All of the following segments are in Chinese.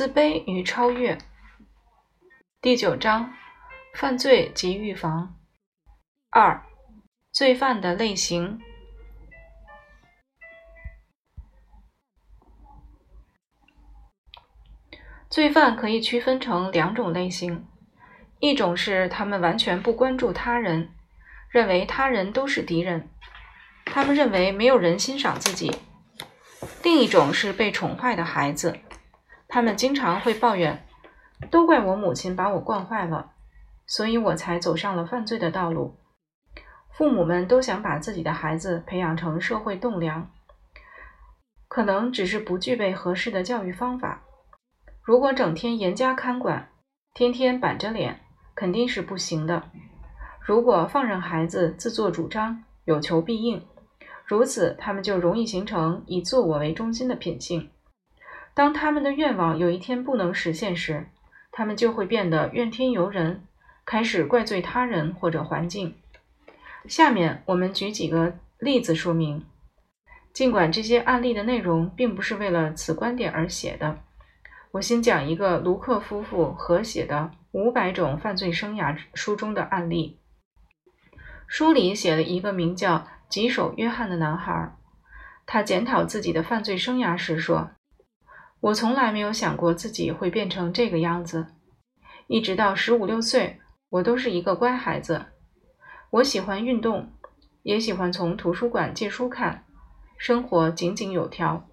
自卑与超越。第九章：犯罪及预防。二、罪犯的类型。罪犯可以区分成两种类型：一种是他们完全不关注他人，认为他人都是敌人，他们认为没有人欣赏自己；另一种是被宠坏的孩子。他们经常会抱怨，都怪我母亲把我惯坏了，所以我才走上了犯罪的道路。父母们都想把自己的孩子培养成社会栋梁，可能只是不具备合适的教育方法。如果整天严加看管，天天板着脸，肯定是不行的。如果放任孩子自作主张，有求必应，如此他们就容易形成以自我为中心的品性。当他们的愿望有一天不能实现时，他们就会变得怨天尤人，开始怪罪他人或者环境。下面我们举几个例子说明。尽管这些案例的内容并不是为了此观点而写的，我先讲一个卢克夫妇合写的《五百种犯罪生涯》书中的案例。书里写了一个名叫吉手约翰的男孩，他检讨自己的犯罪生涯时说。我从来没有想过自己会变成这个样子。一直到十五六岁，我都是一个乖孩子。我喜欢运动，也喜欢从图书馆借书看，生活井井有条。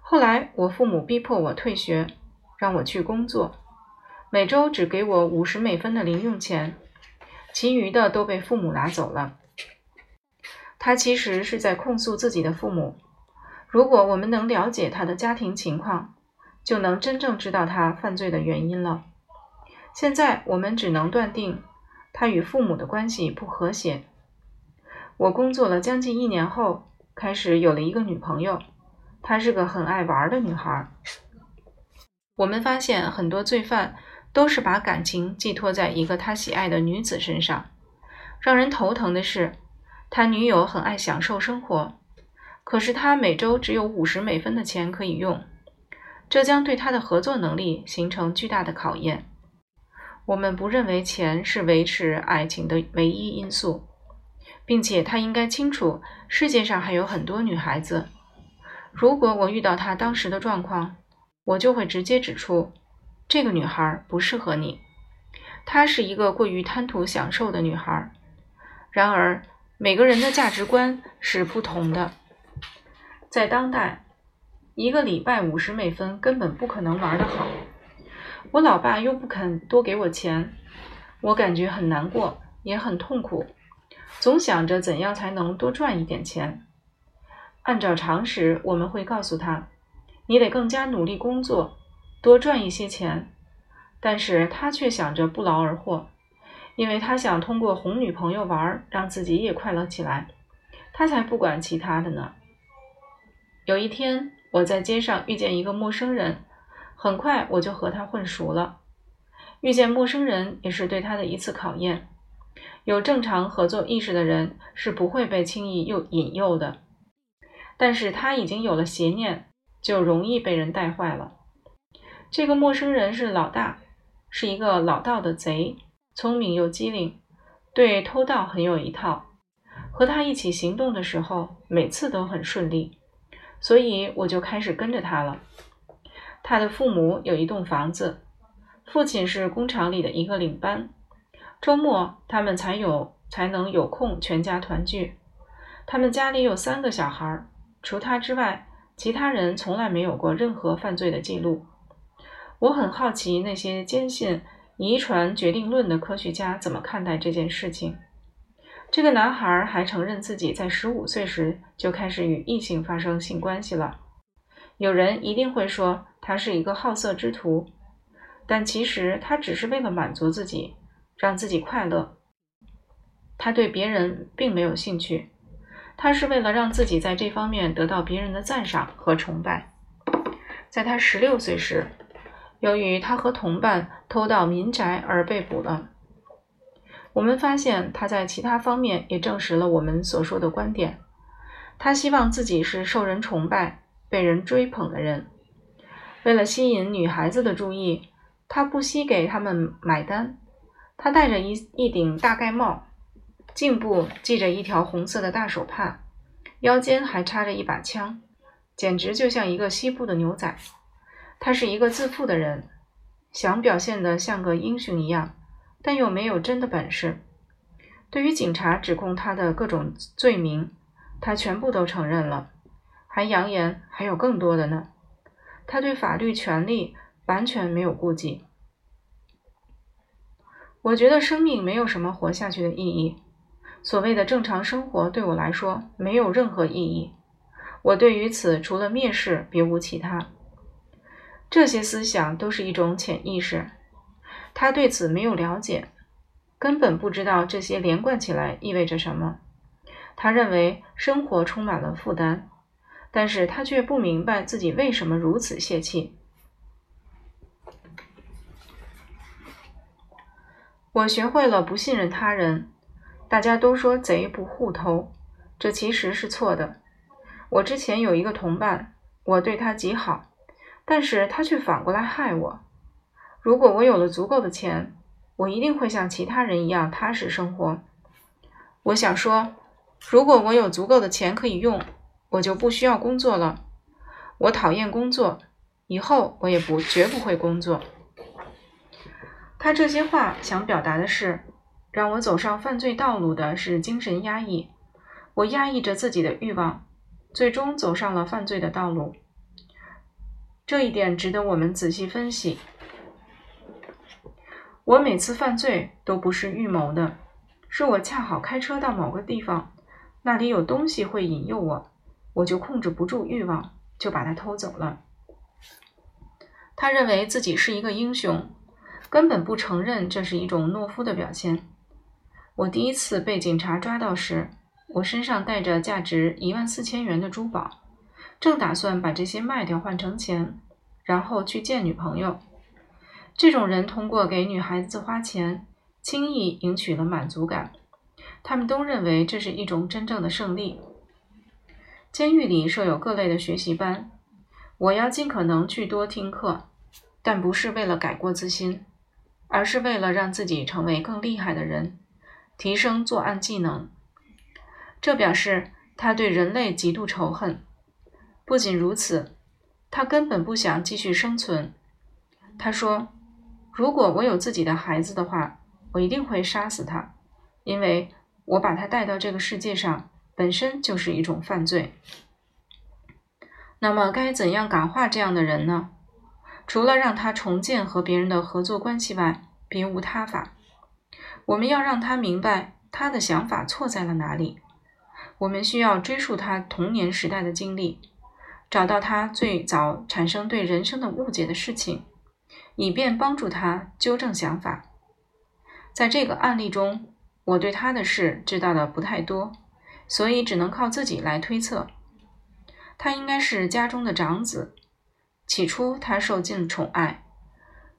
后来，我父母逼迫我退学，让我去工作，每周只给我五十美分的零用钱，其余的都被父母拿走了。他其实是在控诉自己的父母。如果我们能了解他的家庭情况，就能真正知道他犯罪的原因了。现在我们只能断定他与父母的关系不和谐。我工作了将近一年后，开始有了一个女朋友，她是个很爱玩的女孩。我们发现很多罪犯都是把感情寄托在一个他喜爱的女子身上。让人头疼的是，他女友很爱享受生活。可是他每周只有五十美分的钱可以用，这将对他的合作能力形成巨大的考验。我们不认为钱是维持爱情的唯一因素，并且他应该清楚世界上还有很多女孩子。如果我遇到他当时的状况，我就会直接指出这个女孩不适合你，她是一个过于贪图享受的女孩。然而，每个人的价值观是不同的。在当代，一个礼拜五十美分根本不可能玩得好。我老爸又不肯多给我钱，我感觉很难过，也很痛苦，总想着怎样才能多赚一点钱。按照常识，我们会告诉他：“你得更加努力工作，多赚一些钱。”但是他却想着不劳而获，因为他想通过哄女朋友玩，让自己也快乐起来。他才不管其他的呢。有一天，我在街上遇见一个陌生人，很快我就和他混熟了。遇见陌生人也是对他的一次考验。有正常合作意识的人是不会被轻易诱引诱的，但是他已经有了邪念，就容易被人带坏了。这个陌生人是老大，是一个老道的贼，聪明又机灵，对偷盗很有一套。和他一起行动的时候，每次都很顺利。所以我就开始跟着他了。他的父母有一栋房子，父亲是工厂里的一个领班。周末他们才有才能有空全家团聚。他们家里有三个小孩，除他之外，其他人从来没有过任何犯罪的记录。我很好奇那些坚信遗传决定论的科学家怎么看待这件事情。这个男孩还承认自己在十五岁时就开始与异性发生性关系了。有人一定会说他是一个好色之徒，但其实他只是为了满足自己，让自己快乐。他对别人并没有兴趣，他是为了让自己在这方面得到别人的赞赏和崇拜。在他十六岁时，由于他和同伴偷盗民宅而被捕了。我们发现他在其他方面也证实了我们所说的观点。他希望自己是受人崇拜、被人追捧的人。为了吸引女孩子的注意，他不惜给他们买单。他戴着一一顶大盖帽，颈部系着一条红色的大手帕，腰间还插着一把枪，简直就像一个西部的牛仔。他是一个自负的人，想表现得像个英雄一样，但又没有真的本事。对于警察指控他的各种罪名，他全部都承认了，还扬言还有更多的呢。他对法律权利完全没有顾忌。我觉得生命没有什么活下去的意义，所谓的正常生活对我来说没有任何意义。我对于此除了蔑视，别无其他。这些思想都是一种潜意识，他对此没有了解，根本不知道这些连贯起来意味着什么。他认为生活充满了负担。但是他却不明白自己为什么如此泄气。我学会了不信任他人。大家都说贼不互偷，这其实是错的。我之前有一个同伴，我对他极好，但是他却反过来害我。如果我有了足够的钱，我一定会像其他人一样踏实生活。我想说，如果我有足够的钱可以用。我就不需要工作了。我讨厌工作，以后我也不绝不会工作。他这些话想表达的是，让我走上犯罪道路的是精神压抑。我压抑着自己的欲望，最终走上了犯罪的道路。这一点值得我们仔细分析。我每次犯罪都不是预谋的，是我恰好开车到某个地方，那里有东西会引诱我。我就控制不住欲望，就把它偷走了。他认为自己是一个英雄，根本不承认这是一种懦夫的表现。我第一次被警察抓到时，我身上带着价值一万四千元的珠宝，正打算把这些卖掉换成钱，然后去见女朋友。这种人通过给女孩子花钱，轻易赢取了满足感。他们都认为这是一种真正的胜利。监狱里设有各类的学习班，我要尽可能去多听课，但不是为了改过自新，而是为了让自己成为更厉害的人，提升作案技能。这表示他对人类极度仇恨。不仅如此，他根本不想继续生存。他说：“如果我有自己的孩子的话，我一定会杀死他，因为我把他带到这个世界上。”本身就是一种犯罪。那么，该怎样感化这样的人呢？除了让他重建和别人的合作关系外，别无他法。我们要让他明白他的想法错在了哪里。我们需要追溯他童年时代的经历，找到他最早产生对人生的误解的事情，以便帮助他纠正想法。在这个案例中，我对他的事知道的不太多。所以只能靠自己来推测，他应该是家中的长子。起初他受尽宠爱，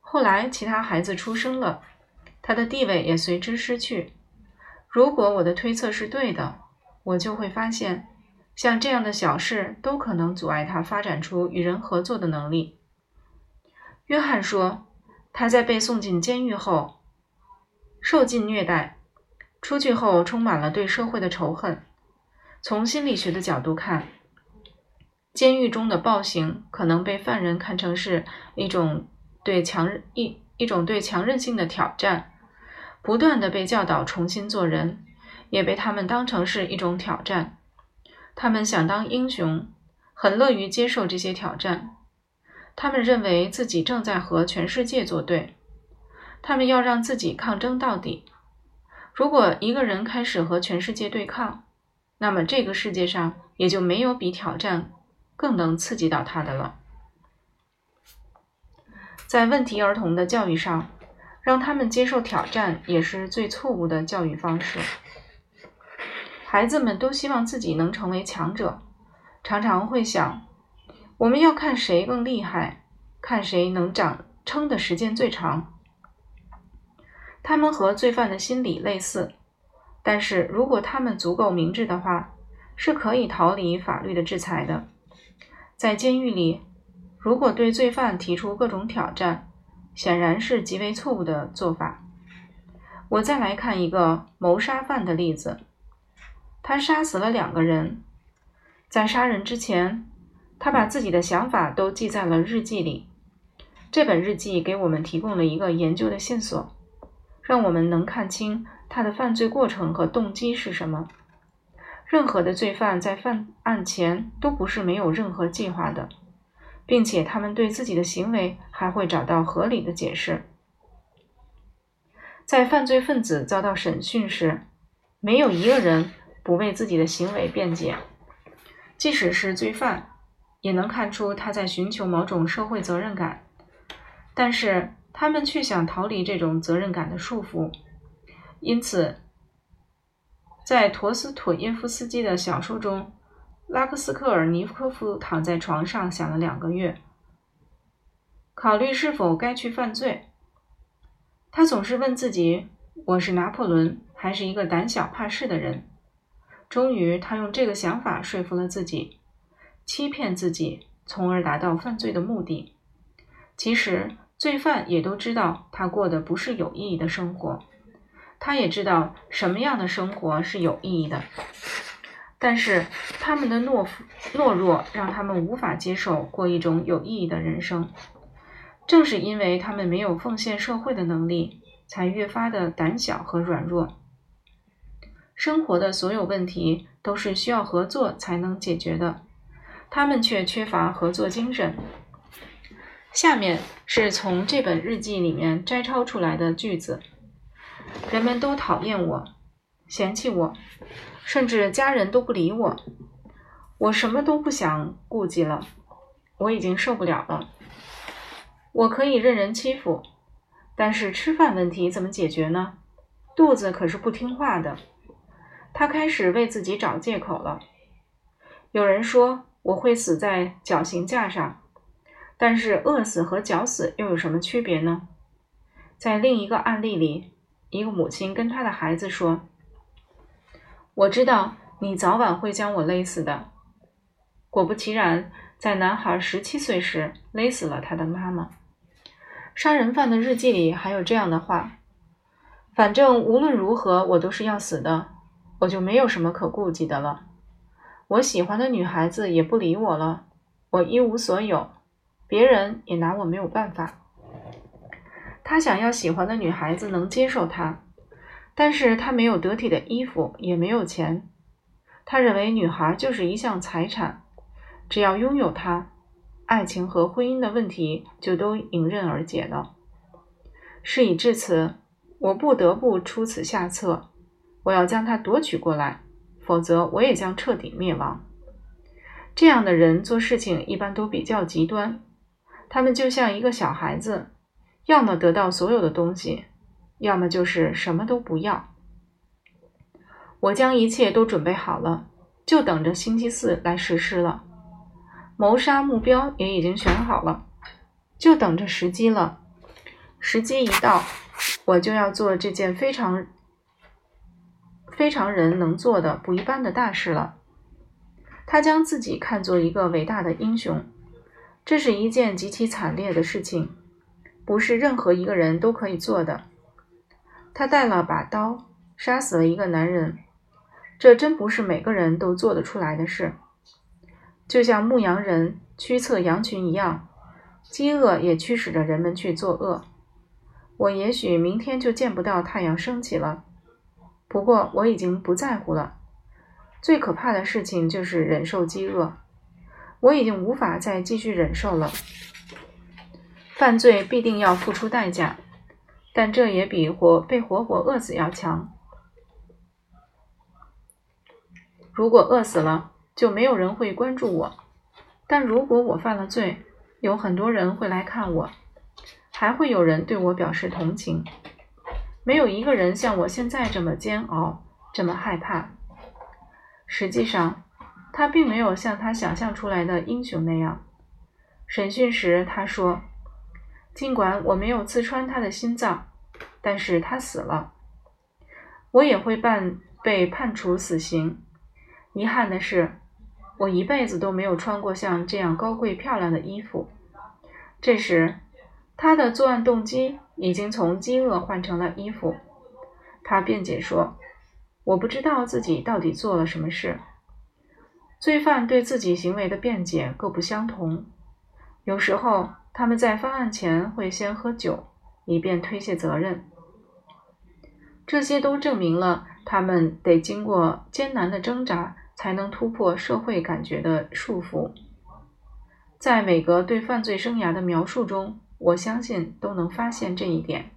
后来其他孩子出生了，他的地位也随之失去。如果我的推测是对的，我就会发现，像这样的小事都可能阻碍他发展出与人合作的能力。约翰说，他在被送进监狱后受尽虐待，出去后充满了对社会的仇恨。从心理学的角度看，监狱中的暴行可能被犯人看成是一种对强一一种对强韧性的挑战，不断的被教导重新做人，也被他们当成是一种挑战。他们想当英雄，很乐于接受这些挑战。他们认为自己正在和全世界作对，他们要让自己抗争到底。如果一个人开始和全世界对抗，那么这个世界上也就没有比挑战更能刺激到他的了。在问题儿童的教育上，让他们接受挑战也是最错误的教育方式。孩子们都希望自己能成为强者，常常会想：我们要看谁更厉害，看谁能长撑的时间最长。他们和罪犯的心理类似。但是如果他们足够明智的话，是可以逃离法律的制裁的。在监狱里，如果对罪犯提出各种挑战，显然是极为错误的做法。我再来看一个谋杀犯的例子，他杀死了两个人，在杀人之前，他把自己的想法都记在了日记里。这本日记给我们提供了一个研究的线索，让我们能看清他的犯罪过程和动机是什么。任何的罪犯在犯案前都不是没有任何计划的，并且他们对自己的行为还会找到合理的解释。在犯罪分子遭到审讯时，没有一个人不为自己的行为辩解。即使是罪犯，也能看出他在寻求某种社会责任感，但是他们却想逃离这种责任感的束缚。因此，在陀思妥耶夫斯基的小说中，拉克斯科尔尼科夫躺在床上想了两个月，考虑是否该去犯罪。他总是问自己：“我是拿破仑，还是一个胆小怕事的人？”终于，他用这个想法说服了自己，欺骗自己，从而达到犯罪的目的。其实，罪犯也都知道他过的不是有意义的生活，他也知道什么样的生活是有意义的。但是，他们的懦懦弱让他们无法接受过一种有意义的人生。正是因为他们没有奉献社会的能力，才越发的胆小和软弱。生活的所有问题都是需要合作才能解决的，他们却缺乏合作精神。下面是从这本日记里面摘抄出来的句子：人们都讨厌我，嫌弃我，甚至家人都不理我。我什么都不想顾及了，我已经受不了了。我可以任人欺负，但是吃饭问题怎么解决呢？肚子可是不听话的，他开始为自己找借口了。有人说我会死在绞刑架上，但是饿死和绞死又有什么区别呢？在另一个案例里，一个母亲跟她的孩子说：“我知道你早晚会将我勒死的。”果不其然，在男孩十七岁时勒死了他的妈妈。杀人犯的日记里还有这样的话：“反正无论如何，我都是要死的，我就没有什么可顾忌的了。我喜欢的女孩子也不理我了，我一无所有，别人也拿我没有办法。他想要喜欢的女孩子能接受他，但是他没有得体的衣服，也没有钱。他认为女孩就是一项财产，只要拥有她。”爱情和婚姻的问题就都迎刃而解了。事已至此，我不得不出此下策，我要将它夺取过来，否则我也将彻底灭亡。这样的人做事情一般都比较极端，他们就像一个小孩子，要么得到所有的东西，要么就是什么都不要。我将一切都准备好了，就等着星期四来实施了。谋杀目标也已经选好了，就等着时机了。时机一到，我就要做这件非常非常人能做的不一般的大事了。他将自己看作一个伟大的英雄，这是一件极其惨烈的事情，不是任何一个人都可以做的。他带了把刀，杀死了一个男人，这真不是每个人都做得出来的事。就像牧羊人驱策羊群一样，饥饿也驱使着人们去作恶。我也许明天就见不到太阳升起了，不过我已经不在乎了。最可怕的事情就是忍受饥饿，我已经无法再继续忍受了。犯罪必定要付出代价，但这也比活被活活饿死要强。如果饿死了，就没有人会关注我，但如果我犯了罪，有很多人会来看我，还会有人对我表示同情。没有一个人像我现在这么煎熬，这么害怕。实际上，他并没有像他想象出来的英雄那样。审讯时，他说：“尽管我没有刺穿他的心脏，但是他死了。我也会判被判处死刑。遗憾的是。”我一辈子都没有穿过像这样高贵漂亮的衣服，这时，他的作案动机已经从饥饿换成了衣服。他辩解说：“我不知道自己到底做了什么事。”罪犯对自己行为的辩解各不相同。有时候，他们在犯案前会先喝酒，以便推卸责任。这些都证明了他们得经过艰难的挣扎，才能突破社会感觉的束缚。在每个对犯罪生涯的描述中，我相信都能发现这一点。